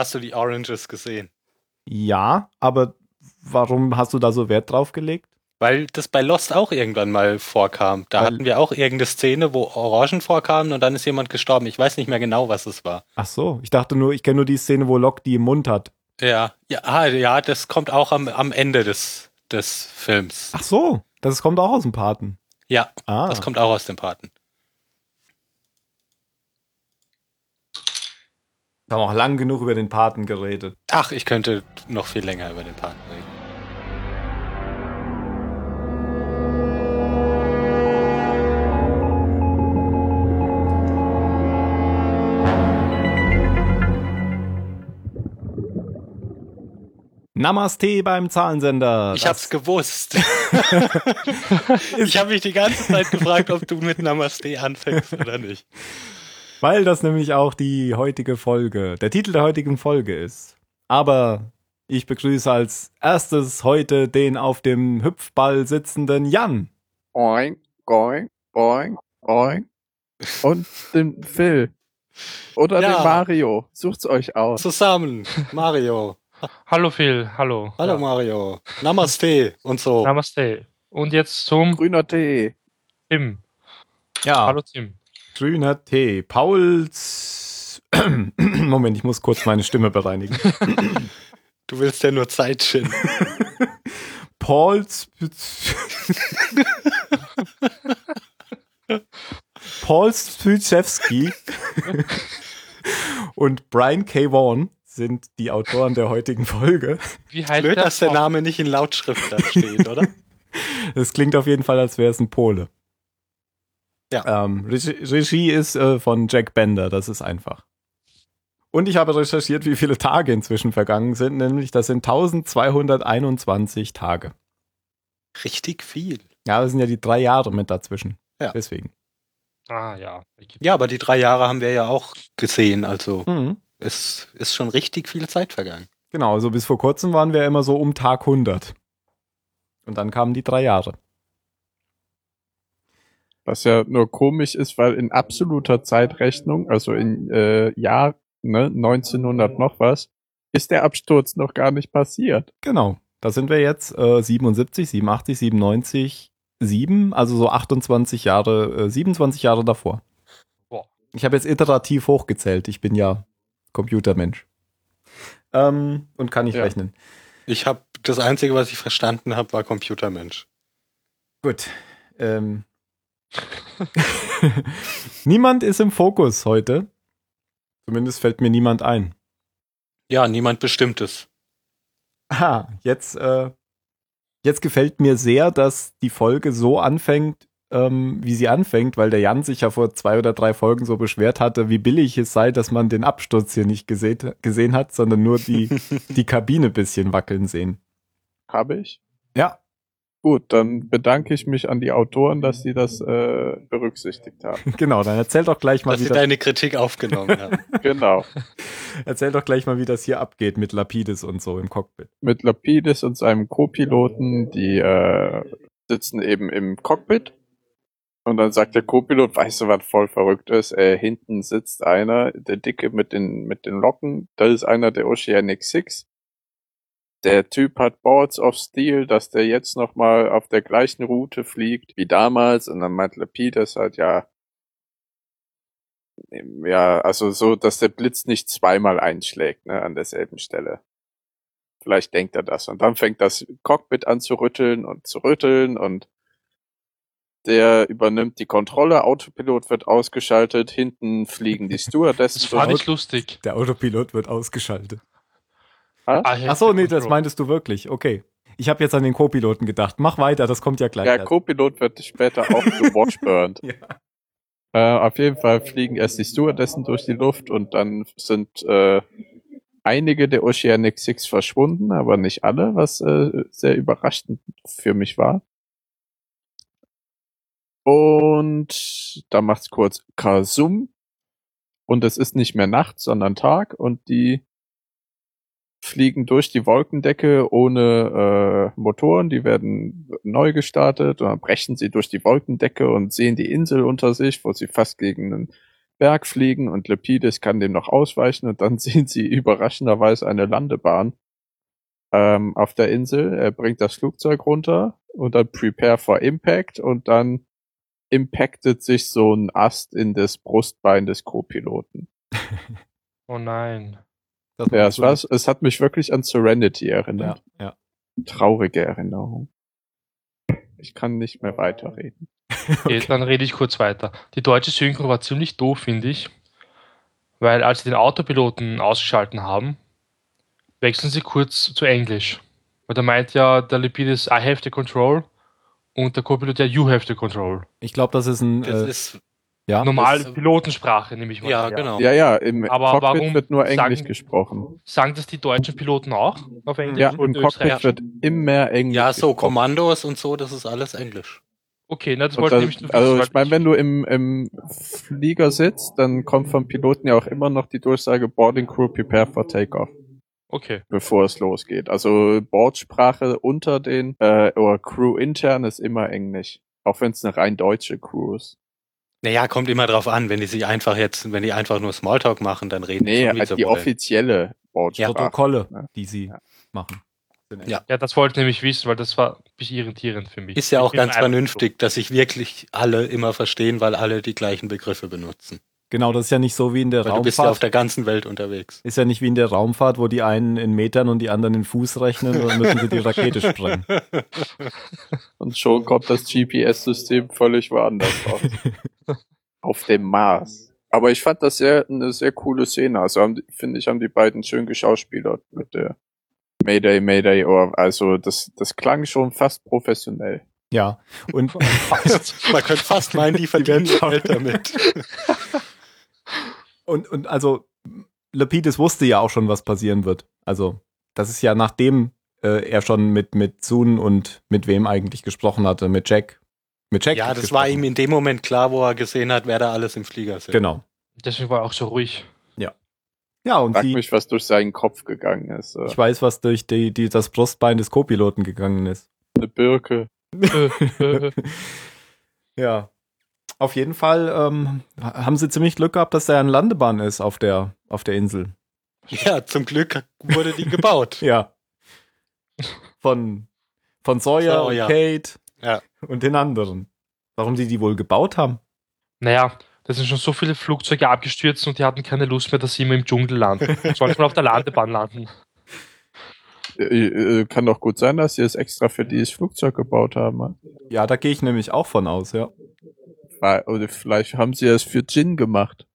Hast du die Oranges gesehen? Ja, aber warum hast du da so Wert drauf gelegt? Weil das bei Lost auch irgendwann mal vorkam. Da Weil- hatten wir auch irgendeine Szene, wo Orangen vorkamen und dann ist jemand gestorben. Ich weiß nicht mehr genau, was es war. Ach so, ich dachte nur, ich kenne nur die Szene, wo Locke die im Mund hat. Ja, ja, ah, ja, das kommt auch am, am Ende des, des Films. Ach so, das kommt auch aus dem Paten. Ja, Ah, das kommt auch aus dem Paten. Wir haben auch lang genug über den Paten geredet. Ach, ich könnte noch viel länger über den Paten reden. Namaste beim Zahlensender. Ich Das- hab's gewusst. ich habe mich die ganze Zeit gefragt, ob du mit Namaste anfängst oder nicht. Weil das nämlich auch die heutige Folge, der Titel der heutigen Folge ist. Aber ich begrüße als erstes heute den auf dem Hüpfball sitzenden Jan. Oink, oink, oink, oink. Und den Phil. Oder Ja. den Mario. Sucht's euch aus. Zusammen, Mario. Hallo Phil, hallo. Hallo Ja. Mario. Namaste und so. Namaste. Und jetzt zum Grüner Tee. Tim. Ja, Hallo Tim. Grüner Tee. Pauls. Moment, ich muss kurz meine Stimme bereinigen. Du willst ja nur Zeit schinden. Pauls. Paul Spychewski und Brian K. Vaughan sind die Autoren der heutigen Folge. Wie heißt Blöd, der? dass der Name nicht in Lautschrift da steht, oder? Es klingt auf jeden Fall, als wäre es ein Pole. Ja. Ähm, Regie, ist äh, von Jack Bender, das ist einfach. Und ich habe recherchiert, wie viele Tage inzwischen vergangen sind, nämlich das sind 1221 Tage. Richtig viel. Ja, das sind ja die drei Jahre mit dazwischen. Ja. Deswegen. Ah ja. Ja, aber die drei Jahre haben wir ja auch gesehen. Also Mhm. es ist schon richtig viel Zeit vergangen. Genau, also bis vor kurzem waren wir immer so um Tag 100. Und dann kamen die drei Jahre. Was ja nur komisch ist, weil in absoluter Zeitrechnung, also in äh, Jahr ne, 1900 noch was, ist der Absturz noch gar nicht passiert. Genau. Da sind wir jetzt äh, 77, 87, 97, 7, also so 28 Jahre, äh, 27 Jahre davor. Boah. Ich habe jetzt iterativ hochgezählt. Ich bin ja Computermensch. Ähm, und kann nicht Ja. rechnen. Ich habe das Einzige, was ich verstanden habe, war Computermensch. Gut. Ähm. niemand ist im Fokus heute. Zumindest fällt mir niemand ein. Ja, niemand Bestimmtes. Ah, jetzt, äh, jetzt gefällt mir sehr, dass die Folge so anfängt, ähm, wie sie anfängt, weil der Jan sich ja vor zwei oder drei Folgen so beschwert hatte, wie billig es sei, dass man den Absturz hier nicht gesehen, gesehen hat, sondern nur die, die Kabine ein bisschen wackeln sehen. Habe ich. Gut, dann bedanke ich mich an die Autoren, dass sie das äh, berücksichtigt haben. genau, dann erzähl doch gleich mal Dass sie wieder, deine Kritik aufgenommen haben. genau. erzähl doch gleich mal, wie das hier abgeht mit Lapidus und so im Cockpit. Mit Lapidus und seinem Co-Piloten, die äh, sitzen eben im Cockpit. Und dann sagt der Co-Pilot, weißt du, was voll verrückt ist? Äh, hinten sitzt einer, der Dicke mit den, mit den Locken. Das ist einer der Oceanic Six. Der Typ hat Boards of Steel, dass der jetzt nochmal auf der gleichen Route fliegt wie damals. Und dann meint Lapidus halt, ja, ja, also so, dass der Blitz nicht zweimal einschlägt, ne, an derselben Stelle. Vielleicht denkt er das. Und dann fängt das Cockpit an zu rütteln und zu rütteln und der übernimmt die Kontrolle, Autopilot wird ausgeschaltet, hinten fliegen die Stewardessen. Das war durch. nicht lustig. Der Autopilot wird ausgeschaltet. Ah? Ah, Ach so, nee, das meintest du wirklich. Okay. Ich habe jetzt an den Co-Piloten gedacht. Mach weiter, das kommt ja gleich. Der erst. Co-Pilot wird später auch zu Watchburned. Ja. Äh, auf jeden Fall fliegen erst die Stewardessen durch die Luft und dann sind äh, einige der Oceanic Six verschwunden, aber nicht alle, was äh, sehr überraschend für mich war. Und da macht's kurz Kasum und es ist nicht mehr Nacht, sondern Tag und die fliegen durch die Wolkendecke ohne äh, Motoren, die werden neu gestartet und dann brechen sie durch die Wolkendecke und sehen die Insel unter sich, wo sie fast gegen einen Berg fliegen und Lepidus kann dem noch ausweichen und dann sehen sie überraschenderweise eine Landebahn ähm, auf der Insel. Er bringt das Flugzeug runter und dann Prepare for Impact und dann impactet sich so ein Ast in das Brustbein des Co-Piloten. Oh nein. Das Ja, es, war, es hat mich wirklich an Serenity erinnert. Ja, ja. Traurige Erinnerung. Ich kann nicht mehr weiterreden. Okay, dann rede ich kurz weiter. Die deutsche Synchro war ziemlich doof, finde ich. Weil als sie den Autopiloten ausgeschalten haben, wechseln sie kurz zu Englisch. Weil da meint ja der Lepidus, I have the control und der Co-Pilot ja, you have the control. Ich glaube, das ist ein Das äh, ist, ja. Normale das- Pilotensprache, nehme ich mal. ja, an. genau. Ja, ja, im Aber Cockpit warum wird nur Englisch sagen- gesprochen. Sagen das die deutschen Piloten auch auf Englisch? Ja, im Cockpit wird immer Englisch Ja, so gesprochen. Kommandos und so, das ist alles Englisch. Okay, na, das Und wollte das, ich nämlich nur also ich meine, wenn du im, im Flieger sitzt, dann kommt vom Piloten ja auch immer noch die Durchsage Boarding Crew prepare for takeoff, Okay, bevor es losgeht. Also Bordsprache unter den äh, oder Crew intern ist immer Englisch, auch wenn es eine rein deutsche Crew ist. Naja, kommt immer drauf an, wenn die sich einfach jetzt, wenn die einfach nur Smalltalk machen, dann reden Nee, halt die Samurai. offizielle Bordsprache. Protokolle, Ja. die sie Ja. machen. Ja. ja, das wollte ich nämlich wissen, weil das war ein bisschen irritierend für mich. Ist ja auch ganz vernünftig, dass sich wirklich alle immer verstehen, weil alle die gleichen Begriffe benutzen. Genau, das ist ja nicht so wie in der Weil du bist ja auf Raumfahrt. der ganzen Welt unterwegs. Ist ja nicht wie in der Raumfahrt, wo die einen in Metern und die anderen in Fuß rechnen und dann müssen sie die Rakete sprengen. Und schon kommt das GPS-System völlig woanders raus. Auf dem Mars. Aber ich fand das sehr, eine sehr coole Szene. Also finde ich, haben die beiden schön geschauspielert mit der Mayday, Mayday, or, also das, das klang schon fast professionell. Ja, und Man könnte fast meinen, die verdienen Geld damit. Und, und also, Lapidus wusste ja auch schon, was passieren wird. Also, das ist ja nachdem äh, er schon mit, mit Sun und mit wem eigentlich gesprochen hatte, mit Jack. Mit Jack. Ja, das gesprochen. war ihm in dem Moment klar, wo er gesehen hat, wer da alles im Flieger sitzt. Genau. Deswegen war er auch so ruhig. Ja, und Frag sie, mich, was durch seinen Kopf gegangen ist. Äh, ich weiß, was durch die, die, das Brustbein des Co-Piloten gegangen ist. Eine Birke. Äh, äh, Ja. Auf jeden Fall ähm, haben sie ziemlich Glück gehabt, dass da eine Landebahn ist auf der, auf der Insel. Ja, zum Glück wurde die gebaut. Ja. Von, von Sawyer, Sawyer. und Kate Ja. und den anderen. Warum sie die wohl gebaut haben? naja, da sind schon so viele Flugzeuge abgestürzt und die hatten keine Lust mehr, dass sie immer im Dschungel landen. Sollte man auf der Landebahn landen. Äh, äh, kann doch gut sein, dass sie es extra für dieses Flugzeug gebaut haben. ne? Ja, da gehe ich nämlich auch von aus, ja. Weil- Oder vielleicht haben sie es für Jin gemacht.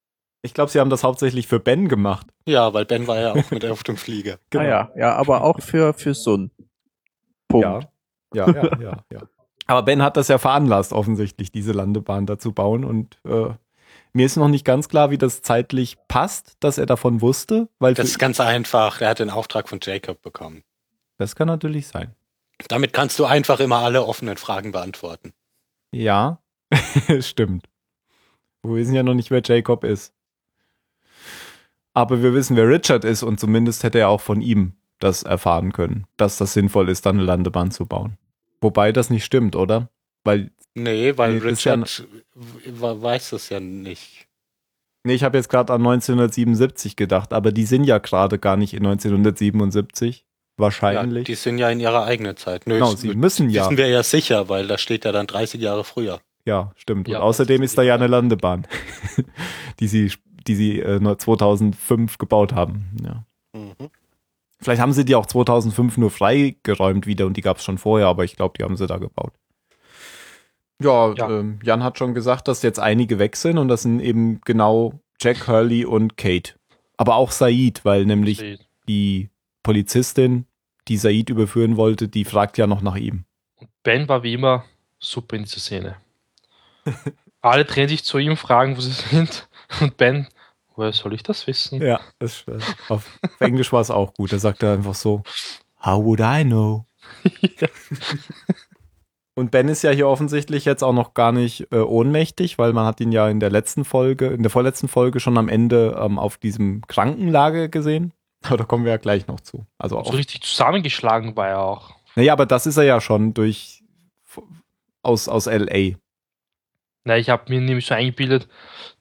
Ich glaube, sie haben das hauptsächlich für Ben gemacht. Ja, weil Ben war ja auch mit auf dem Flieger. Genau. Ah ja, ja, aber auch für, für Sun. Punkt. Ja. Ja, ja, ja, ja. Aber Ben hat das ja veranlasst, offensichtlich, diese Landebahn da zu bauen. Und äh, mir ist noch nicht ganz klar, wie das zeitlich passt, dass er davon wusste, weil Das ist ganz einfach. Er hat den Auftrag von Jacob bekommen. das kann natürlich sein. Damit kannst du einfach immer alle offenen Fragen beantworten. Ja, stimmt. Wir wissen ja noch nicht, wer Jacob ist. Aber wir wissen, wer Richard ist und zumindest hätte er auch von ihm das erfahren können, dass das sinnvoll ist, dann eine Landebahn zu bauen. Wobei das nicht stimmt, oder? Weil, Nee, weil ja Richard w- weiß das ja nicht. nee, ich habe jetzt gerade an 1977 gedacht, aber die sind ja gerade gar nicht in 1977. Ja, Wahrscheinlich. die sind ja in ihrer eigenen Zeit. Nö, genau, sie müssen ja. wissen wir ja sicher, weil da steht ja dann 30 Jahre früher. Ja, stimmt. Ja, und außerdem ist ist da ja eine Landebahn, die sie, die sie äh, nur 2005 gebaut haben. Ja. Mhm. Vielleicht haben sie die auch 2005 nur freigeräumt wieder und die gab es schon vorher, aber ich glaube, die haben sie da gebaut. Ja, Ja. Ähm, Jan hat schon gesagt, dass jetzt einige weg sind und das sind eben genau Jack, Hurley und Kate. Aber auch Said, weil nämlich die Polizistin, die Said überführen wollte, die fragt ja noch nach ihm. Und Ben war wie immer super in dieser Szene. Alle drehen sich zu ihm, fragen, wo sie sind. Und Ben, woher soll ich das wissen? Ja, das, äh, auf Englisch war es auch gut. Da sagt er einfach so, How would I know? Und Ben ist ja hier offensichtlich jetzt auch noch gar nicht äh, ohnmächtig, weil man hat ihn ja in der letzten Folge, in der vorletzten Folge schon am Ende ähm, auf diesem Krankenlager gesehen. Aber da kommen wir ja gleich noch zu. Also So auch. richtig zusammengeschlagen war er auch. Naja, aber das ist er ja schon durch aus, aus LA. Na, ich habe mir nämlich so eingebildet,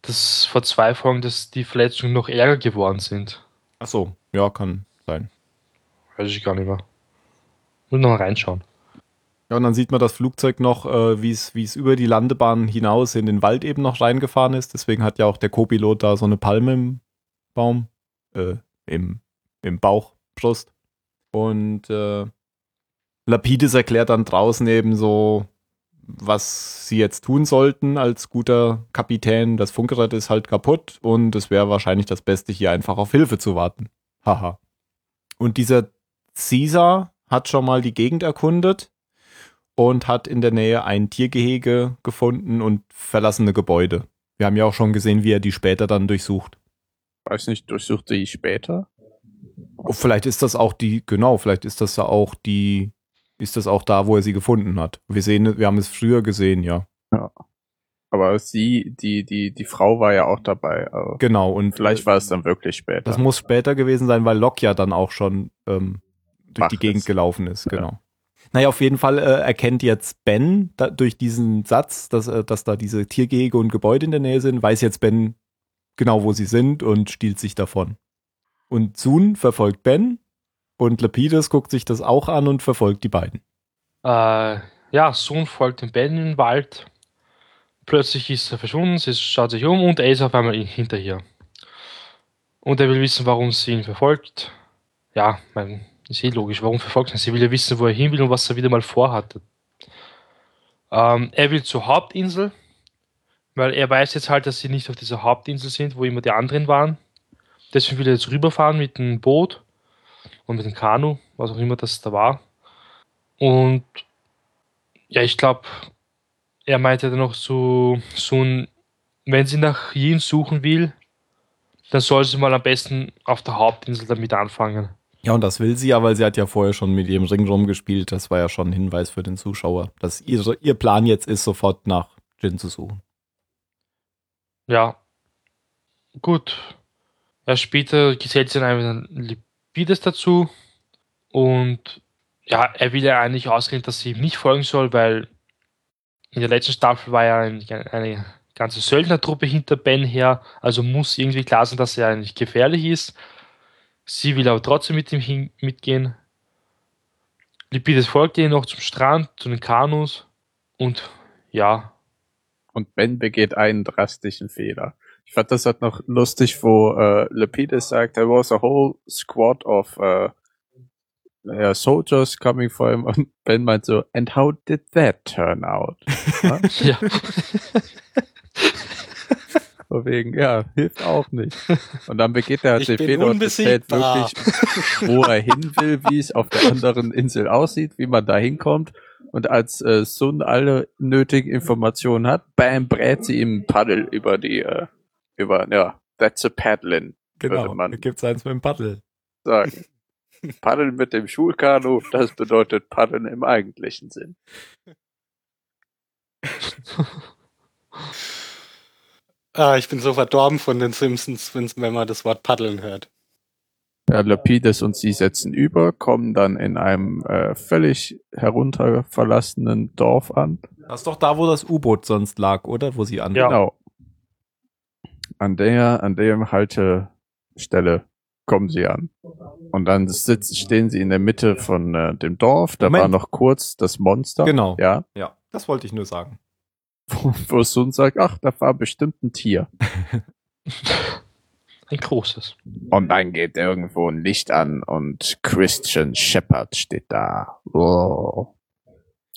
dass vor zwei Folgen dass die Verletzungen noch ärger geworden sind. Ach so, ja, kann sein. Weiß ich gar nicht mehr. Muss noch mal reinschauen. Ja, und dann sieht man das Flugzeug noch, äh, wie es über die Landebahn hinaus in den Wald eben noch reingefahren ist. Deswegen hat ja auch der Co-Pilot da so eine Palme im Baum, äh, im, im Bauch, Brust. Und äh, Lapidus erklärt dann draußen eben so, was sie jetzt tun sollten als guter Kapitän. Das Funkgerät ist halt kaputt und es wäre wahrscheinlich das Beste, hier einfach auf Hilfe zu warten. Haha. Und dieser Caesar hat schon mal die Gegend erkundet und hat in der Nähe ein Tiergehege gefunden und verlassene Gebäude. Wir haben ja auch schon gesehen, wie er die später dann durchsucht. Weiß nicht, durchsuchte ich später. Oh, vielleicht ist das auch die, genau, vielleicht ist das ja auch die, ist das auch da, wo er sie gefunden hat. Wir sehen, wir haben es früher gesehen, ja. Aber sie, die, die, die Frau war ja auch dabei. Also Genau, und vielleicht war es dann wirklich später. das muss später gewesen sein, weil Locke ja dann auch schon ähm, durch Wach die Gegend ist. gelaufen ist, genau. Naja, auf jeden Fall äh, erkennt jetzt Ben da, durch diesen Satz, dass, äh, dass da diese Tiergehege und Gebäude in der Nähe sind, weiß jetzt Ben genau, wo sie sind und stiehlt sich davon. Und Sun verfolgt Ben und Lapidus guckt sich das auch an und verfolgt die beiden. Äh, ja, Sohn folgt dem Ben in den Wald. Plötzlich ist er verschwunden, sie schaut sich um und er ist auf einmal hinter ihr. Und er will wissen, warum sie ihn verfolgt. Ja, mein, ist eh logisch, warum verfolgt er? Sie will ja wissen, wo er hin will und was er wieder mal vorhatte. Ähm, er will zur Hauptinsel, weil er weiß jetzt halt, dass sie nicht auf dieser Hauptinsel sind, wo immer die anderen waren. Deswegen will er jetzt rüberfahren mit dem Boot und mit dem Kanu, was auch immer das da war. Und ja, ich glaube, er meinte dann noch so, so ein, wenn sie nach Yin suchen will, dann soll sie mal am besten auf der Hauptinsel damit anfangen. Ja, und das will sie ja, weil sie hat ja vorher schon mit ihrem Ring rumgespielt. Das war ja schon ein Hinweis für den Zuschauer, dass ihr, ihr Plan jetzt ist, sofort nach Jin zu suchen. Ja, gut. Ja, später gesellt sich dann Lipides dazu und ja, er will ja eigentlich ausreden, dass sie ihm nicht folgen soll, weil in der letzten Staffel war ja ein, eine ganze Söldnertruppe hinter Ben her, also muss irgendwie klar sein, dass er eigentlich gefährlich ist. Sie will aber trotzdem mit ihm mitgehen. Lipides folgt ihr noch zum Strand, zu den Kanus und ja, Und Ben begeht einen drastischen Fehler. Ich fand das halt noch lustig, wo äh, Lapidus sagt, there was a whole squad of äh, ja, soldiers coming for him. Und Ben meint so, and how did that turn out? Ja? Von wegen, ja, hilft auch nicht. Und dann begeht er halt den Fehler und erzählt wirklich, wo er hin will, wie es auf der anderen Insel aussieht, wie man da hinkommt. Und als äh, Sun alle nötigen Informationen hat, bam, brät sie ihm ein Paddel über die, äh, über, ja, that's a paddling, würde man gibt's eins mit dem Paddel. sagen. Paddeln mit dem Schulkanu, das bedeutet Paddeln im eigentlichen Sinn. Ah, ich bin so verdorben von den Simpsons, wenn man das Wort paddeln hört. Ja, Lapidus und sie setzen über, kommen dann in einem äh, völlig herunter verlassenen Dorf an. Das ist doch da, wo das U-Boot sonst lag, oder? Wo sie an. Ja. Genau. An der, an der Haltestelle kommen sie an. Und dann sitzen, stehen sie in der Mitte von äh, dem Dorf. Da Moment. war noch kurz das Monster. Genau. Ja. Ja, das wollte ich nur sagen. Wo, wo Sun sagt, ach, da war bestimmt ein Tier. Ein großes. Und dann geht irgendwo ein Licht an und Christian Shepard steht da. Oh.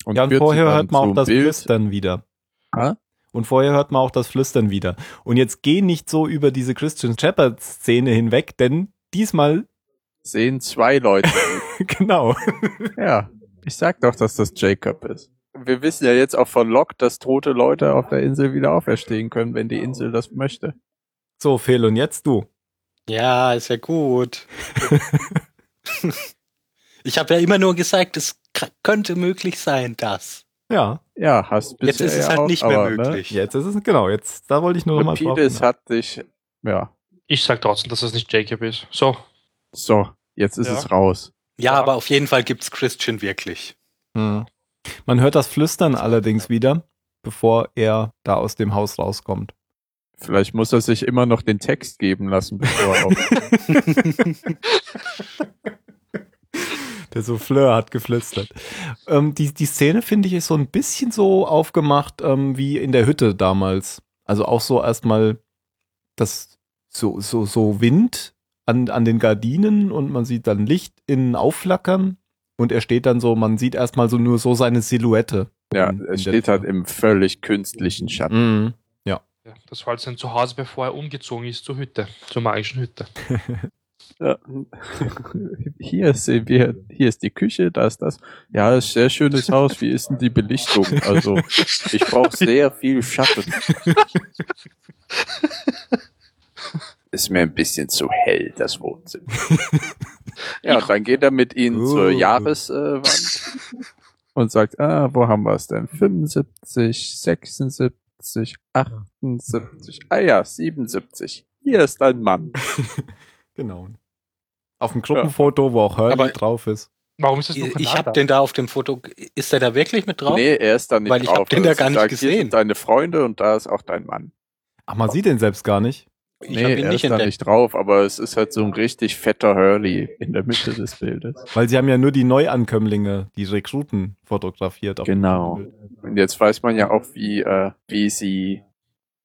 Und Ja, und vorher dann hört man auch das Bild. Flüstern wieder. Hä? Und vorher hört man auch das Flüstern wieder. Und jetzt geh nicht so über diese Christian Shepard-Szene hinweg, denn diesmal, Sehen zwei Leute. genau. ja, ich sag doch, dass das Jacob ist. Wir wissen ja jetzt auch von Locke, dass tote Leute auf der Insel wieder auferstehen können, wenn die Insel das möchte. So, Phil, und jetzt du. Ja, ist ja gut. ich habe ja immer nur gesagt, es könnte möglich sein, dass. Ja, Ja, hast bisher Jetzt ist es ja halt auch, nicht mehr aber, ne? möglich. jetzt ist es, genau, jetzt, da wollte ich nur noch mal drauf. Lapidus hat dich, ja, Ich sag trotzdem, dass es nicht Jacob ist. So, so, jetzt ist Ja. es raus. Ja, Ja. aber auf jeden Fall gibt's Christian wirklich. Hm. Man hört das Flüstern allerdings wieder, bevor er da aus dem Haus rauskommt. Vielleicht muss er sich immer noch den Text geben lassen, bevor er auf. Der Souffleur hat geflüstert. Ähm, die, die Szene, finde ich, ist so ein bisschen so aufgemacht ähm, wie in der Hütte damals. Also auch so erstmal das so, so, so Wind an, an den Gardinen und man sieht dann Licht innen aufflackern und er steht dann so, man sieht erstmal so nur so seine Silhouette. ja, in- er in steht halt im völlig künstlichen Schatten. Mhm. Ja, das war halt sein Zuhause, bevor er umgezogen ist zur Hütte, zur magischen Hütte. Ja. Hier sehen wir, hier ist die Küche, da ist das. Ja, ist ein sehr schönes Haus. Wie ist denn die Belichtung? Also, ich brauche sehr viel Schatten. Ist mir ein bisschen zu hell, das Wohnzimmer. Ja, und dann geht er mit ihnen Uh. zur Jahreswand und sagt, ah, wo haben wir es denn? 75, 76, 78, ah ja, 77. Hier ist ein Mann. Genau. Auf dem Gruppenfoto, wo auch Hurley Aber- drauf ist. Warum ist das nur Ich habe den da auf dem Foto. Ist der da wirklich mit drauf? Nee, er ist da nicht Weil ich drauf. hab den da Also gar nicht Hier gesehen. sind deine Freunde und da ist auch dein Mann. Ach, man sieht den selbst gar nicht. Ich nee, er nicht ist da entdeckt. nicht drauf, aber es ist halt so ein richtig fetter Hurley in der Mitte des Bildes. Weil sie haben ja nur die Neuankömmlinge, die Rekruten fotografiert. Genau. Und jetzt weiß man ja auch, wie, äh, wie sie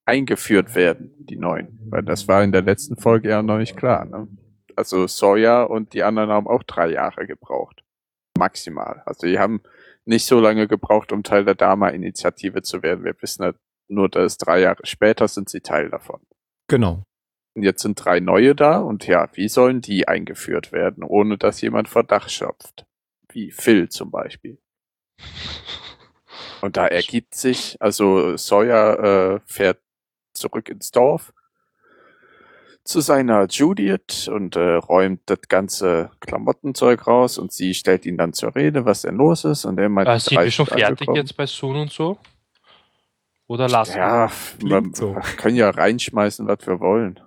eingeführt werden, die neuen. Weil das war in der letzten Folge ja noch nicht klar. Ne? Also Sawyer und die anderen haben auch drei Jahre gebraucht. Maximal. Also die haben nicht so lange gebraucht, um Teil der Dama-Initiative zu werden. Wir wissen halt nur, dass drei Jahre später sind sie Teil davon. Genau. Und jetzt sind drei neue da und ja, wie sollen die eingeführt werden, ohne dass jemand Verdacht schöpft? Wie Phil zum Beispiel. Und da ergibt sich, also Sawyer äh, fährt zurück ins Dorf zu seiner Judith und äh, räumt das ganze Klamottenzeug raus und sie stellt ihn dann zur Rede, was denn los ist und er meint, Äh, sind wir schon fertig jetzt bei Sun und so? Oder lassen? Ja, man so. können ja reinschmeißen, was wir wollen.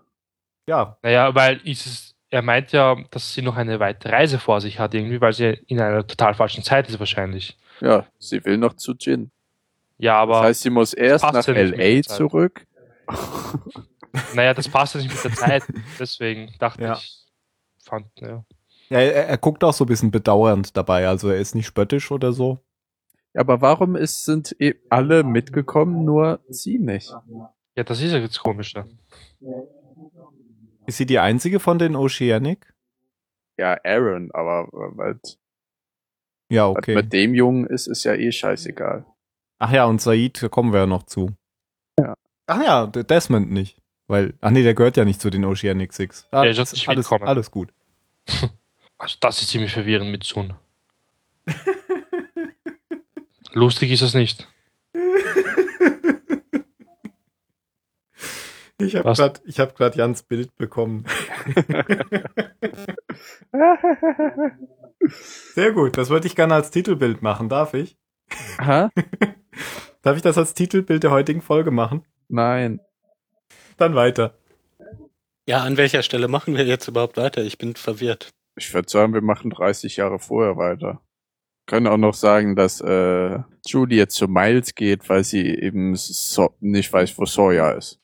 Ja, Naja, weil ist es, er meint ja, dass sie noch eine weite Reise vor sich hat, irgendwie, weil sie in einer total falschen Zeit ist wahrscheinlich. Ja, sie will noch zu Gin. Ja, aber Das heißt, sie muss erst nach LA Zeit. zurück. naja, das passt ja nicht mit der Zeit. Deswegen dachte Ja. ich, fand, ja. ja er, er guckt auch so ein bisschen bedauernd dabei. Also er ist nicht spöttisch oder so. Aber warum ist, sind eh alle mitgekommen, nur sie nicht? Ja, das ist ja jetzt komisch, ne? Ist sie die einzige von den Oceanic? Ja, Aaron, aber was, Ja, okay. mit dem Jungen ist, ist ja eh scheißegal. Ach ja, und Said, da kommen wir ja noch zu. Ja. Ach ja, Desmond nicht. Weil, ach nee, der gehört ja nicht zu den Oceanic Six. Ah, ist das nicht alles, alles gut. Also das ist ziemlich verwirrend mit Sun. Lustig ist es nicht. Ich habe gerade hab grad Jans Bild bekommen. Sehr gut, das würde ich gerne als Titelbild machen. Darf ich? Hä? Darf ich das als Titelbild der heutigen Folge machen? Nein. Dann weiter. Ja, an welcher Stelle machen wir jetzt überhaupt weiter? Ich bin verwirrt. Ich würde sagen, wir machen 30 Jahre vorher weiter. Können auch noch sagen, dass äh, Julie jetzt zu Miles geht, weil sie eben so nicht weiß, wo Sawyer ist.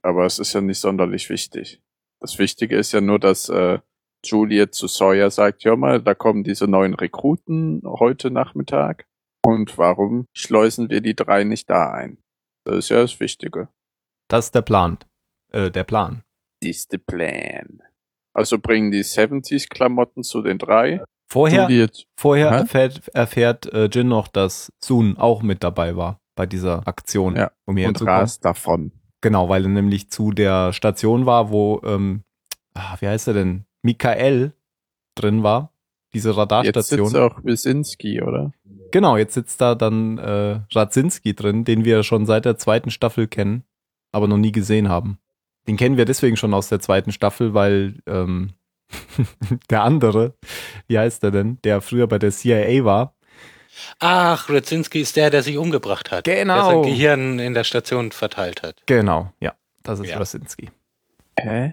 Aber es ist ja nicht sonderlich wichtig. Das Wichtige ist ja nur, dass äh, Juliet zu Sawyer sagt, ja mal, da kommen diese neuen Rekruten heute Nachmittag. Und warum schleusen wir die drei nicht da ein? Das ist ja das Wichtige. Das ist der Plan. Äh, der Plan. Das ist der Plan. Also bringen die 70s-Klamotten zu den drei. Vorher, vorher Hä? erfährt, erfährt äh, Jin noch, dass Soon auch mit dabei war bei dieser Aktion, Ja, um hier und rast davon. Genau, weil er nämlich zu der Station war, wo, ähm, ah, wie heißt er denn? Michael drin war. Diese Jetzt Radarstation. sitzt auch Wisinski, oder? Genau, jetzt sitzt da dann äh, Radzinski drin, den wir schon seit der zweiten Staffel kennen, aber noch nie gesehen haben. Den kennen wir deswegen schon aus der zweiten Staffel, weil ähm, der andere, wie heißt der denn, der früher bei der CIA war. Ach, Rudzinski ist der, der sich umgebracht hat. Der Genau. sein Gehirn in der Station verteilt hat. Genau, ja, das ist Ja. Radzinski. Hä?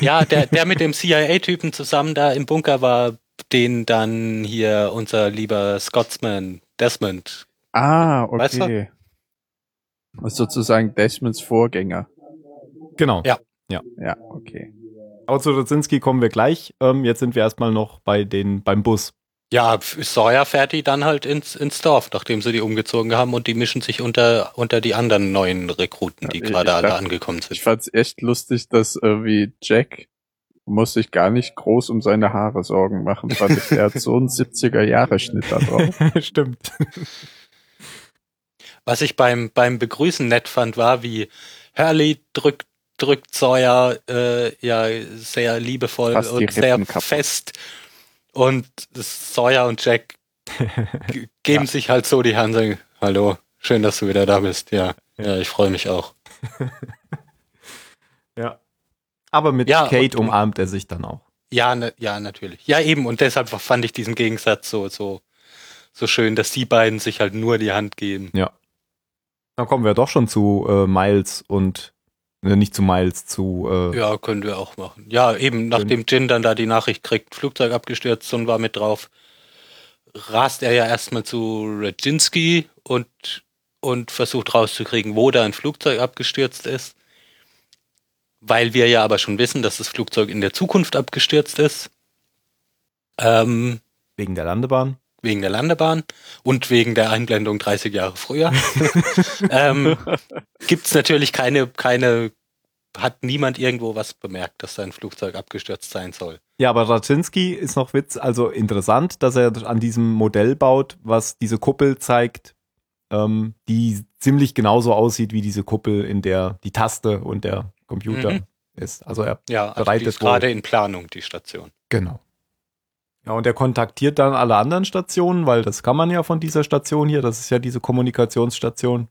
Ja, der, der mit dem CIA-Typen zusammen da im Bunker war, den dann hier unser lieber Scotsman Desmond Ah, okay. Weißt du? Das ist sozusagen Desmonds Vorgänger. Genau. Ja. Ja, okay. Aber zu Radzinski kommen wir gleich. Ähm, jetzt sind wir erstmal noch bei den, beim Bus. Ja, Sawyer fährt die dann halt ins, ins Dorf, nachdem sie die umgezogen haben und die mischen sich unter, unter die anderen neuen Rekruten, die Ja, ich- gerade ich alle angekommen Ich sind. fand's echt lustig, dass irgendwie Jack muss sich gar nicht groß um seine Haare Sorgen machen, weil der hat so einen 70er-Jahre-Schnitt da drauf. Stimmt. Was ich beim, beim Begrüßen nett fand, war, wie Hurley drückt, drückt Sawyer äh, ja sehr liebevoll Fast und sehr Rippen fest. Und Sawyer und Jack geben sich halt so die Hand und sagen, hallo, schön, dass du wieder da bist. Ja, ja, ich freue mich auch. ja. Aber mit Ja, Kate und- umarmt er sich dann auch. Ja, ne, ja, natürlich. Ja, eben. Und deshalb fand ich diesen Gegensatz so, so, so schön, dass die beiden sich halt nur die Hand geben. Dann kommen wir doch schon zu äh, Miles und äh, nicht zu Miles, zu äh, Ja, können wir auch machen. Ja, eben, nachdem Jin dann da die Nachricht kriegt, Flugzeug abgestürzt und war mit drauf, rast er ja erstmal zu Radzinski und, und versucht rauszukriegen, wo da ein Flugzeug abgestürzt ist. Weil wir ja aber schon wissen, dass das Flugzeug in der Zukunft abgestürzt ist. Ähm, wegen der Landebahn. wegen der Landebahn und wegen der Einblendung 30 Jahre früher. ähm, Gibt es natürlich keine, keine, hat niemand irgendwo was bemerkt, dass sein Flugzeug abgestürzt sein soll. Ja, aber Radzinski ist noch Witz, also interessant, dass er an diesem Modell baut, was diese Kuppel zeigt, ähm, die ziemlich genauso aussieht wie diese Kuppel, in der die Taste und der Computer Mhm. ist. Also er Ja, also die Bereitet ist gerade in Planung, die Station. Genau. Ja, und er kontaktiert dann alle anderen Stationen, weil das kann man ja von dieser Station hier, das ist ja diese Kommunikationsstation.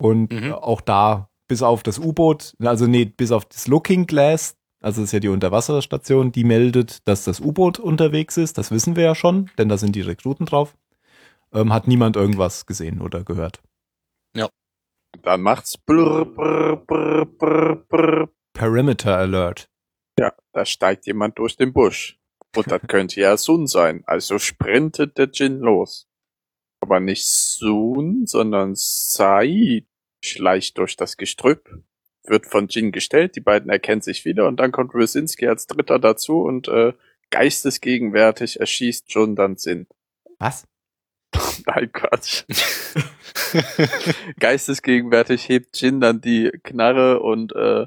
Und Mhm. auch da, bis auf das U-Boot, also nee, bis auf das Looking Glass, also das ist ja die Unterwasserstation, die meldet, dass das U-Boot unterwegs ist. Das wissen wir ja schon, denn da sind die Rekruten drauf. Ähm, hat niemand irgendwas gesehen oder gehört. Dann macht's brr, brr, brr, brr, brr. Perimeter Alert. Ja, da steigt jemand durch den Busch. Und das könnte ja Sun sein. Also sprintet der Jin los. Aber nicht Sun, sondern Said schleicht durch das Gestrüpp, wird von Jin gestellt, die beiden erkennen sich wieder und dann kommt Rosinski als Dritter dazu und äh, geistesgegenwärtig erschießt Jun dann Sin. Was? Nein, Quatsch. Geistesgegenwärtig hebt Jin dann die Knarre und äh,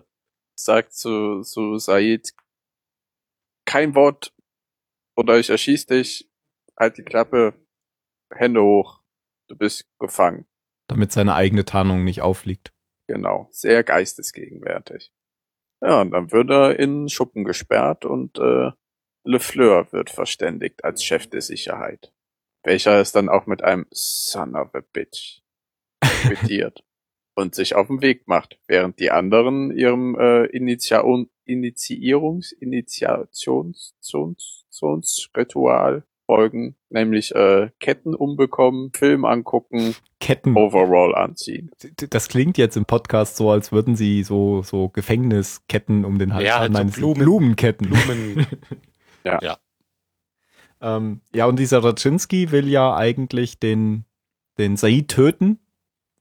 sagt zu, zu Said, kein Wort oder ich erschieß dich, halt die Klappe, Hände hoch, du bist gefangen. Damit seine eigene Tarnung nicht auffliegt. Genau, sehr geistesgegenwärtig. Ja, und dann wird er in Schuppen gesperrt und äh, Le Fleur wird verständigt als Chef der Sicherheit. Welcher es dann auch mit einem Son of a Bitch quittiert und sich auf den Weg macht, während die anderen ihrem äh, Initia Initiierungs Initiations Zons- Zonsritual folgen, nämlich äh, Ketten umbekommen, Film angucken, Ketten. Overall anziehen. Das klingt jetzt im Podcast so, als würden sie so, so Gefängnisketten um den Hals Ja, haben. halt so Nein, Blumen- Blumenketten. Blumen. ähm, ja, und dieser Raczynski will ja eigentlich den, den Said töten,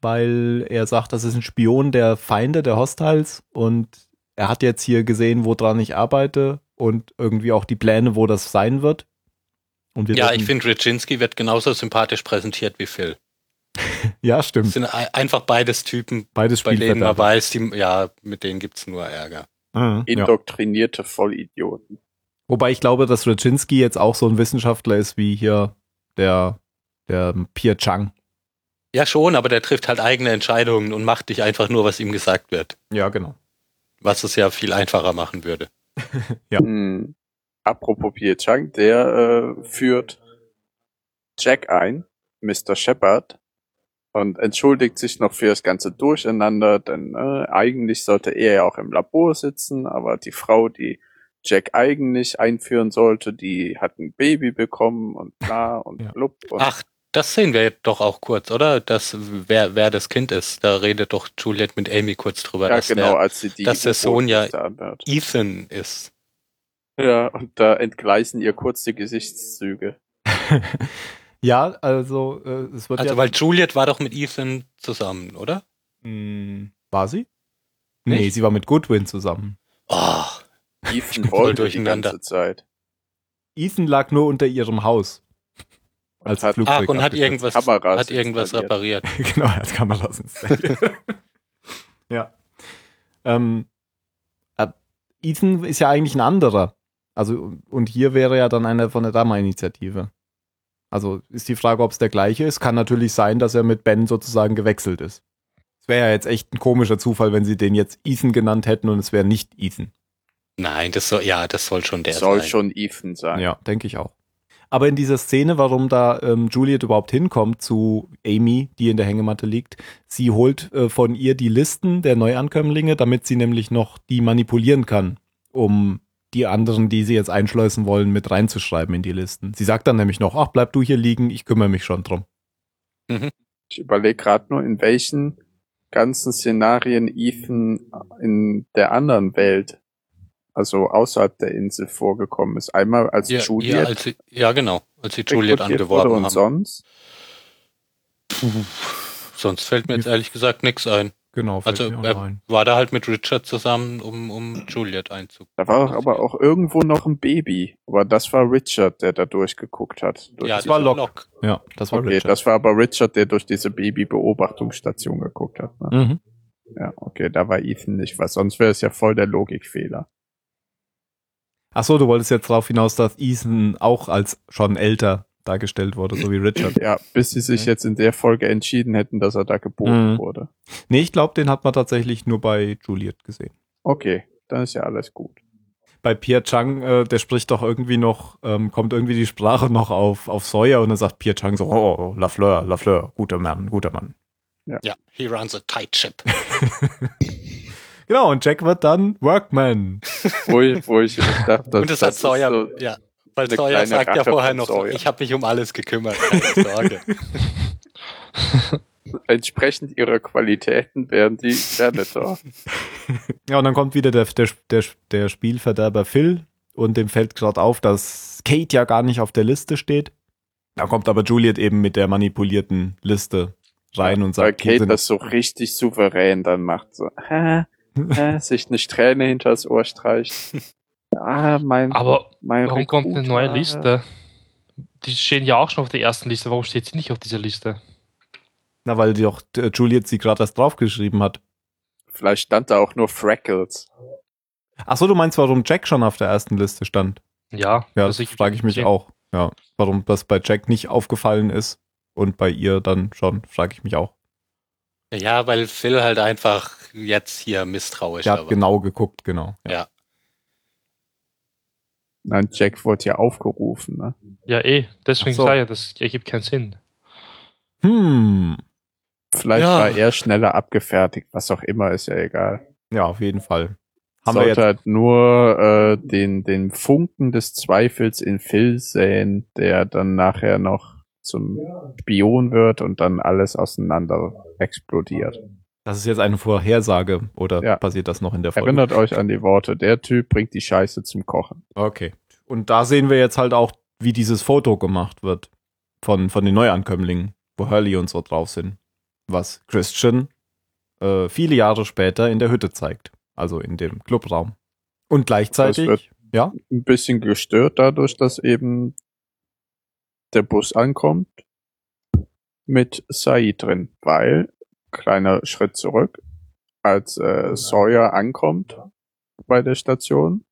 weil er sagt, das ist ein Spion der Feinde, der Hostiles und er hat jetzt hier gesehen, woran ich arbeite und irgendwie auch die Pläne, wo das sein wird. Und wir ja, ich finde, Ryczinski wird genauso sympathisch präsentiert wie Phil. Ja, Es stimmt. sind ei- einfach beides Typen, Beides bei denen man weiß, die, ja, mit denen gibt's nur Ärger. Mhm, ja. Indoktrinierte Vollidioten. Wobei ich glaube, dass Raczynski jetzt auch so ein Wissenschaftler ist wie hier der, der Pierre Chang. Ja, schon, aber der trifft halt eigene Entscheidungen und macht nicht einfach nur, was ihm gesagt wird. Ja, genau. Was es ja viel einfacher machen würde. Ja. Hm. Apropos Pierre Chang, der äh, führt Jack ein, Mr. Shepard, und entschuldigt sich noch für das ganze Durcheinander, denn äh, eigentlich sollte er ja auch im Labor sitzen, aber die Frau, die Jack eigentlich einführen sollte, die hat ein Baby bekommen und bla und Ja. blub. Und Ach, das sehen wir doch auch kurz, oder? Das, wer, wer das Kind ist. Da redet doch Juliet mit Amy kurz drüber, ja, dass genau, der als sie die dass der Sohn ja-. Ethan ist. Ja, und da entgleisen ihr kurz die Gesichtszüge. Ja, also äh, es wird Also, ja. weil Juliet war doch mit Ethan zusammen, oder? Hm, war sie? Nee, Nicht? sie war mit Goodwin zusammen. Oh, Ethan voll wollte die ganze Zeit. Ethan lag nur unter ihrem Haus. Als hat- Flugzeug ach, und hat irgendwas, Kameras hat irgendwas repariert. genau, er hat Kameras installiert. ja. Ähm, äh, Ethan ist ja eigentlich ein anderer. Also, und hier wäre ja dann einer von der Dama-Initiative. Also ist die Frage, ob es der gleiche ist. Kann natürlich sein, dass er mit Ben sozusagen gewechselt ist. Es wäre ja jetzt echt ein komischer Zufall, wenn sie den jetzt Ethan genannt hätten und es wäre nicht Ethan. Nein, das soll, ja, das soll schon der Soll sein. schon Ethan sein. Ja, denke ich auch. Aber in dieser Szene, warum da ähm, Juliet überhaupt hinkommt zu Amy, die in der Hängematte liegt, sie holt äh, von ihr die Listen der Neuankömmlinge, damit sie nämlich noch die manipulieren kann, um die anderen, die sie jetzt einschleusen wollen, mit reinzuschreiben in die Listen. Sie sagt dann nämlich noch, ach, bleib du hier liegen, ich kümmere mich schon drum. Ich überlege gerade nur, in welchen ganzen Szenarien Ethan in der anderen Welt, also außerhalb der Insel, vorgekommen ist. Einmal als ja, Juliet ja, als sie, ja, genau, als sie Juliet angeworben wurde und haben. sonst. Sonst fällt mir jetzt ehrlich gesagt nichts ein. Genau, fällt Also mir auch er ein. war da halt mit Richard zusammen, um, um Juliet einzug. Da war aber auch irgendwo noch ein Baby. Aber das war Richard, der da durchgeguckt hat. Durch Ja, das war dieser Locke. Ja, das war okay, Richard. das war aber Richard, der durch diese Baby-Beobachtungsstation geguckt hat. Ne? Mhm. Ja, okay, da war Ethan nicht, weil sonst wäre es ja voll der Logikfehler. Ach so, du wolltest jetzt darauf hinaus, dass Ethan auch als schon älter dargestellt wurde, so wie Richard. Ja, bis sie sich jetzt in der Folge entschieden hätten, dass er da geboren Mhm. wurde. Nee, ich glaube, den hat man tatsächlich nur bei Juliet gesehen. Okay, dann ist ja alles gut. Bei Pierre Chang, äh, der spricht doch irgendwie noch, ähm, kommt irgendwie die Sprache noch auf, auf Sawyer und dann sagt Pierre Chang so, oh, oh, Lafleur, Lafleur, guter Mann, guter Mann. Ja, he runs a tight ship. Genau, und Jack wird dann Workman. Wo ich, wo ich dachte, Und das, hat ist Sawyer, so- ja. Weil Sawyer sagt ja Rache vorher von noch, Sawyer. ich habe mich um alles gekümmert, keine Sorge. entsprechend ihrer Qualitäten wären die Janitor. Ja, und dann kommt wieder der, der, der, der Spielverderber Phil und dem fällt gerade auf, dass Kate ja gar nicht auf der Liste steht. Da kommt aber Juliet eben mit der manipulierten Liste rein und Weil sagt, hier Kate das so richtig souverän dann macht. So, hä, sich eine Strähne hinters Ohr streicht. Ah, mein, Aber mein warum kommt eine Rekruter. neue Liste? Die stehen ja auch schon auf der ersten Liste. Warum steht sie nicht auf dieser Liste? Na, weil die doch äh, Juliet sie gerade erst draufgeschrieben hat. Vielleicht stand da auch nur Freckles. Ach so, du meinst, warum Jack schon auf der ersten Liste stand? Ja, Ja, also das frage ich mich okay. auch. Ja, warum das bei Jack nicht aufgefallen ist und bei ihr dann schon, frage ich mich auch. Ja, weil Phil halt einfach jetzt hier misstrauisch Der hat war. genau geguckt, genau. Ja. Nein, Jack wurde ja aufgerufen. Ne? Ja, eh. Deswegen so. sage ich, ja, das ergibt keinen Sinn. Hm. Vielleicht Ja. war er schneller abgefertigt, was auch immer, ist ja egal. Ja, auf jeden Fall. Haben wir Sollte jetzt. halt nur äh, den, den Funken des Zweifels in Phil säen, der dann nachher noch zum Spion wird und dann alles auseinander explodiert. Das ist jetzt eine Vorhersage oder Ja. passiert das noch in der Folge? Erinnert euch an die Worte, der Typ bringt die Scheiße zum Kochen. Okay. Und da sehen wir jetzt halt auch, wie dieses Foto gemacht wird von, von den Neuankömmlingen, wo Hurley und so drauf sind. Was Christian äh, viele Jahre später in der Hütte zeigt. Also in dem Clubraum. Und gleichzeitig, wird- ja, Ein bisschen gestört dadurch, dass eben der Bus ankommt mit Said drin, weil, kleiner Schritt zurück, als äh, Sawyer ankommt bei der Station,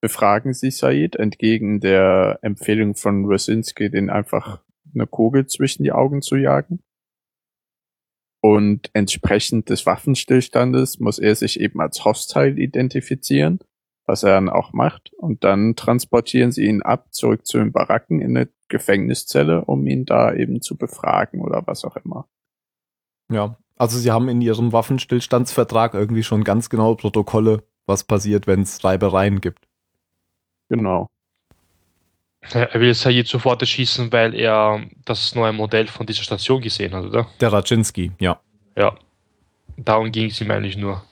befragen sie Said entgegen der Empfehlung von Rosinski, den einfach eine Kugel zwischen die Augen zu jagen. Und entsprechend des Waffenstillstandes muss er sich eben als Hostile identifizieren, was er dann auch macht. Und dann transportieren sie ihn ab, zurück zu den Baracken in eine Gefängniszelle, um ihn da eben zu befragen oder was auch immer. Ja. Also sie haben in ihrem Waffenstillstandsvertrag irgendwie schon ganz genaue Protokolle, was passiert, wenn es Reibereien gibt. Genau. Er will Sayid sofort erschießen, weil er das neue Modell von dieser Station gesehen hat, oder? Der Raczynski, ja. Ja. Darum ging es ihm eigentlich nur.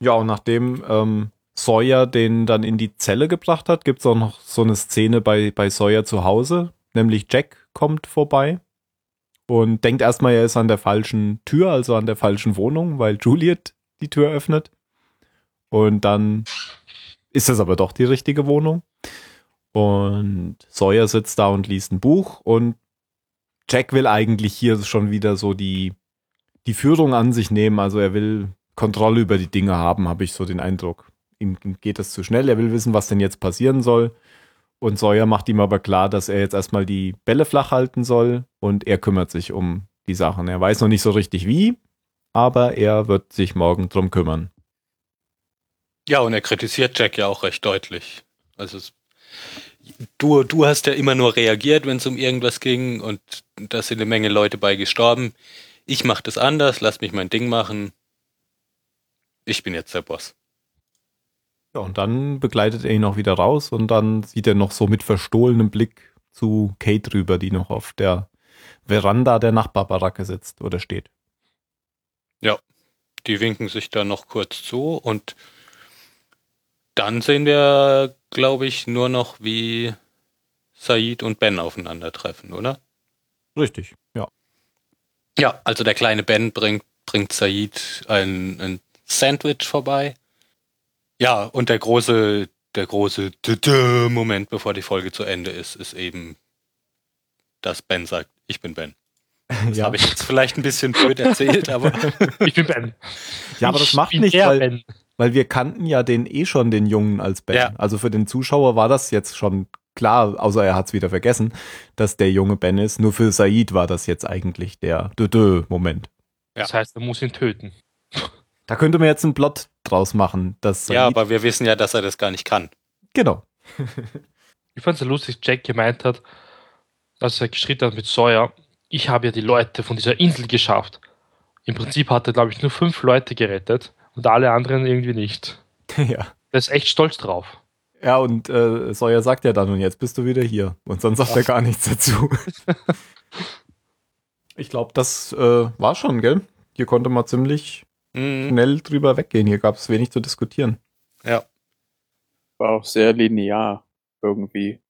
Ja, und nachdem ähm, Sawyer den dann in die Zelle gebracht hat, gibt es auch noch so eine Szene bei, bei Sawyer zu Hause, nämlich Jack kommt vorbei und denkt erstmal, er ist an der falschen Tür, also an der falschen Wohnung, weil Juliet die Tür öffnet. Und dann ist es aber doch die richtige Wohnung. Und Sawyer sitzt da und liest ein Buch und Jack will eigentlich hier schon wieder so die, die Führung an sich nehmen. Also er will Kontrolle über die Dinge haben, habe ich so den Eindruck. Ihm geht das zu schnell. Er will wissen, was denn jetzt passieren soll. Und Sawyer macht ihm aber klar, dass er jetzt erstmal die Bälle flach halten soll und er kümmert sich um die Sachen. Er weiß noch nicht so richtig wie, aber er wird sich morgen drum kümmern. Ja, und er kritisiert Jack ja auch recht deutlich. Also du, du hast ja immer nur reagiert, wenn es um irgendwas ging und da sind eine Menge Leute bei gestorben. Ich mach das anders, lass mich mein Ding machen. Ich bin jetzt der Boss. Ja, und dann begleitet er ihn auch wieder raus und dann sieht er noch so mit verstohlenem Blick zu Kate rüber, die noch auf der Veranda der Nachbarbaracke sitzt oder steht. Ja, die winken sich da noch kurz zu und dann sehen wir, glaube ich, nur noch, wie Said und Ben aufeinandertreffen, oder? Richtig, ja. Ja, also der kleine Ben bringt, bringt Said ein, ein Sandwich vorbei. Ja, und der große, der große Moment, bevor die Folge zu Ende ist, ist eben, dass Ben sagt, ich bin Ben. Das ja. habe ich jetzt vielleicht ein bisschen blöd erzählt, aber ich bin Ben. Ja, aber das macht nicht, weil, ben. weil wir kannten ja den eh schon, den Jungen als Ben. Ja. Also für den Zuschauer war das jetzt schon klar, außer er hat es wieder vergessen, dass der junge Ben ist. Nur für Said war das jetzt eigentlich der Dö-Dö-Moment. Ja. Das heißt, er muss ihn töten. Da könnte man jetzt einen Plot draus machen. Dass ja, aber wir wissen ja, dass er das gar nicht kann. Genau. ich fand es ja lustig, Jack gemeint hat, als er gestritten hat mit Sawyer, ich habe ja die Leute von dieser Insel geschafft. Im Prinzip hat er, glaube ich, nur fünf Leute gerettet und alle anderen irgendwie nicht. Ja. Der ist echt stolz drauf. Ja, und äh, Sawyer sagt ja dann, und jetzt bist du wieder hier. Und sonst sagt Ach. er gar nichts dazu. ich glaube, das äh, war schon, gell? Hier konnte man ziemlich mhm. schnell drüber weggehen. Hier gab es wenig zu diskutieren. Ja. War auch sehr linear irgendwie.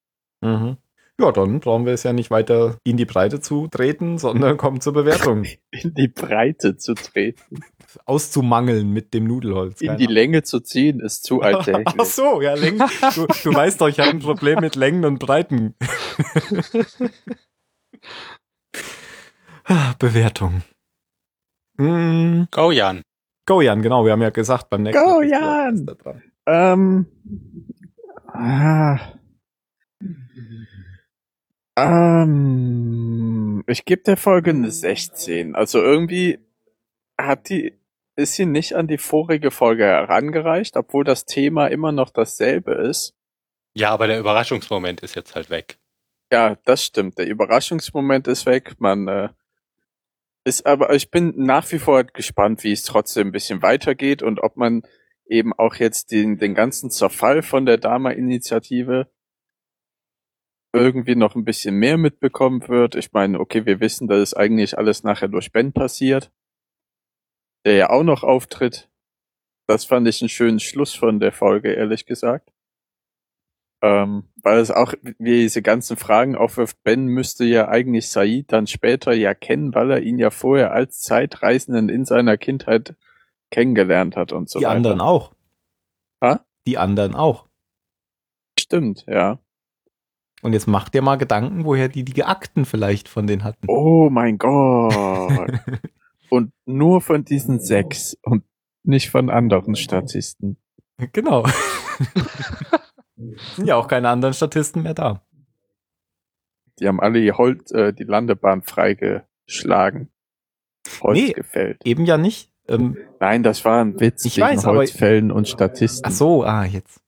Mhm. Ja, dann brauchen wir es ja nicht weiter in die Breite zu treten, sondern kommen zur Bewertung. in die Breite zu treten. Auszumangeln mit dem Nudelholz. In die Länge zu ziehen ist zu alltäglich. Ach so, ja, Längen. Du, du weißt doch, ich habe ein Problem mit Längen und Breiten. Bewertung. Mm. Go Jan. Go Jan, genau, wir haben ja gesagt beim nächsten Go Jan! Ähm, ah, ähm, ich gebe der Folge eine 16. Also irgendwie hat die, ist sie nicht an die vorige Folge herangereicht, obwohl das Thema immer noch dasselbe ist. Ja, aber der Überraschungsmoment ist jetzt halt weg. Ja, das stimmt. Der Überraschungsmoment ist weg. Man äh, ist aber, ich bin nach wie vor gespannt, wie es trotzdem ein bisschen weitergeht und ob man eben auch jetzt den, den ganzen Zerfall von der Dama-Initiative irgendwie noch ein bisschen mehr mitbekommen wird. Ich meine, okay, wir wissen, dass es eigentlich alles nachher durch Ben passiert, der ja auch noch auftritt. Das fand ich einen schönen Schluss von der Folge, ehrlich gesagt. Ähm, weil es auch wie diese ganzen Fragen aufwirft, Ben müsste ja eigentlich Said dann später ja kennen, weil er ihn ja vorher als Zeitreisenden in seiner Kindheit kennengelernt hat und so Die weiter. Die anderen auch. Ha? Die anderen auch. Stimmt, ja. Und jetzt macht dir mal Gedanken, woher die die Akten vielleicht von denen hatten. Oh mein Gott. und nur von diesen sechs und nicht von anderen Statisten. Genau. Sind ja auch keine anderen Statisten mehr da. Die haben alle Holz, äh, die Landebahn freigeschlagen. Holz nee, gefällt. Eben ja nicht. Ähm, Nein, das war ein Witz ich weiß, Holzfällen und Statisten. Ach so, ah, jetzt.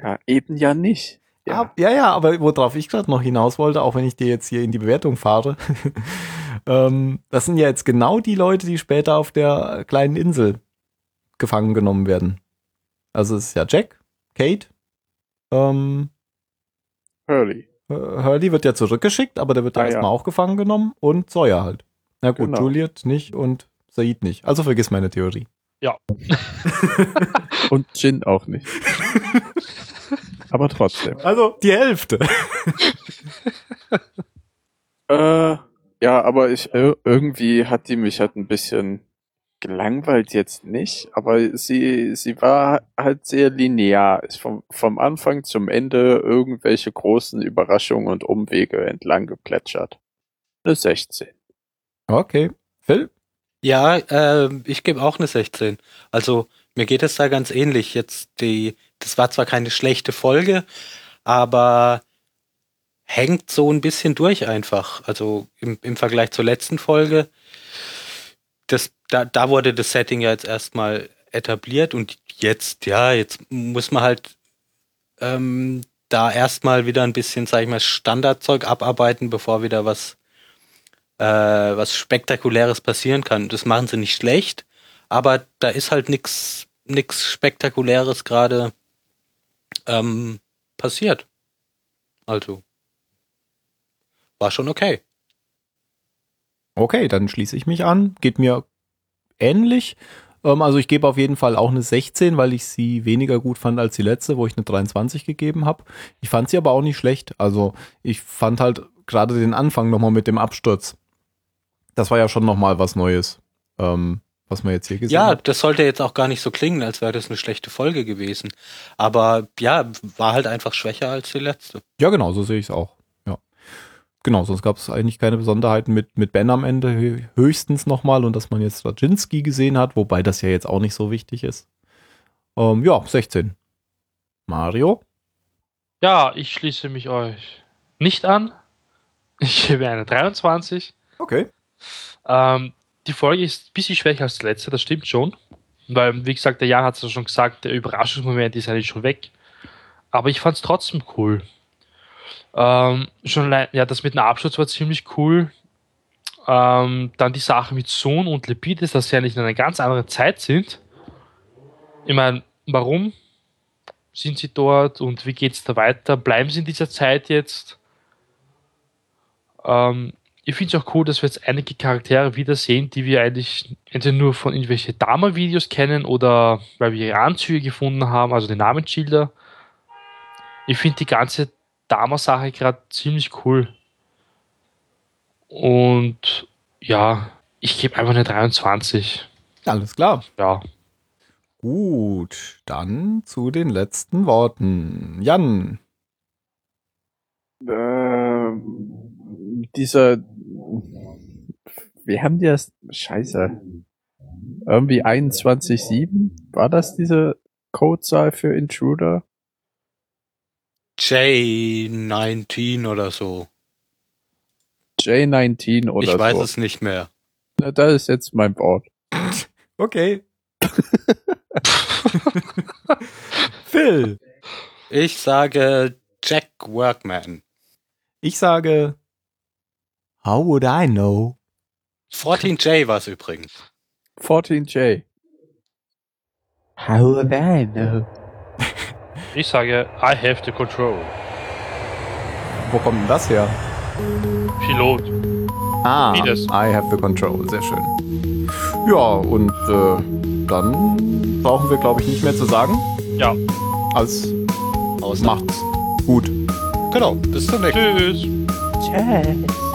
Ja, eben ja nicht. Ja, ah, ja, ja aber worauf ich gerade noch hinaus wollte, auch wenn ich dir jetzt hier in die Bewertung fahre, ähm, das sind ja jetzt genau die Leute, die später auf der kleinen Insel gefangen genommen werden. Also es ist ja Jack, Kate, ähm, Hurley. Hurley wird ja zurückgeschickt, aber der wird ah, erstmal ja. auch gefangen genommen und Sawyer halt. Na gut, genau. Juliet nicht und Said nicht. Also vergiss meine Theorie. Ja. und Jin auch nicht. aber trotzdem. Also die Hälfte. Äh, ja, aber ich irgendwie hat die mich halt ein bisschen gelangweilt jetzt nicht, aber sie sie war halt sehr linear, ist vom vom Anfang zum Ende irgendwelche großen Überraschungen und Umwege entlang geplätschert. Eine 16. Okay. Phil? Ja, äh, ich gebe auch eine 16. Also mir geht es da ganz ähnlich. Jetzt die, das war zwar keine schlechte Folge, aber hängt so ein bisschen durch einfach. Also im, im Vergleich zur letzten Folge, das, da, da wurde das Setting ja jetzt erstmal etabliert und jetzt, ja, jetzt muss man halt ähm, da erstmal wieder ein bisschen, sag ich mal, Standardzeug abarbeiten, bevor wieder was, äh, was Spektakuläres passieren kann. Das machen sie nicht schlecht, aber da ist halt nix, nix Spektakuläres gerade ähm, passiert. Also war schon okay. Okay, dann schließe ich mich an. Geht mir ähnlich. Ähm, also ich gebe auf jeden Fall auch eine 16, weil ich sie weniger gut fand als die letzte, wo ich eine 23 gegeben habe. Ich fand sie aber auch nicht schlecht. Also ich fand halt gerade den Anfang nochmal mit dem Absturz. Das war ja schon nochmal was Neues, ähm, was man jetzt hier gesehen Ja, hat. das sollte jetzt auch gar nicht so klingen, als wäre das eine schlechte Folge gewesen. Aber ja, war halt einfach schwächer als die letzte. Ja, genau, so sehe ich es auch. Genau, sonst gab es eigentlich keine Besonderheiten mit, mit Ben am Ende hö- höchstens nochmal und dass man jetzt Straczynski gesehen hat, wobei das ja jetzt auch nicht so wichtig ist. Ähm, ja, 16. Mario? Ja, ich schließe mich euch nicht an. Ich gebe eine 23. Okay. Ähm, die Folge ist ein bisschen schwächer als die letzte, das stimmt schon. Weil, wie gesagt, der Jan hat es ja schon gesagt, der Überraschungsmoment ist eigentlich schon weg. Aber ich fand es trotzdem cool. Ähm, schon allein, ja, das mit dem Absturz war ziemlich cool. Ähm, dann die Sache mit Sohn und Lepidus, dass sie eigentlich in einer ganz anderen Zeit sind. Ich meine, warum sind sie dort und wie geht es da weiter? Bleiben sie in dieser Zeit jetzt? Ähm, ich finde es auch cool, dass wir jetzt einige Charaktere wiedersehen, die wir eigentlich entweder nur von irgendwelchen Dama-Videos kennen oder weil wir ihre Anzüge gefunden haben, also die Namensschilder. Ich finde die ganze Dama-Sache gerade ziemlich cool. Und ja, ich gebe einfach eine 23. Alles klar. Ja. Gut, dann zu den letzten Worten. Jan. Ähm, dieser, wie haben die das? Scheiße. Irgendwie 21.7? War das diese Codezahl für Intruder? J19 oder so. J19 oder ich weiß so. es nicht mehr. Na, das ist jetzt mein Wort. Okay. Phil. Ich sage Jack Workman. Ich sage, how would I know? 14J war es übrigens. 14J. How would I know? Ich sage, I have the control. Wo kommt denn das her? Pilot. Ah, Wie das? I have the control. Sehr schön. Ja, und äh, dann brauchen wir, glaube ich, nicht mehr zu sagen. Ja. Als Außer. macht's gut. Genau, bis zum nächsten Mal. Tschüss. Tschüss.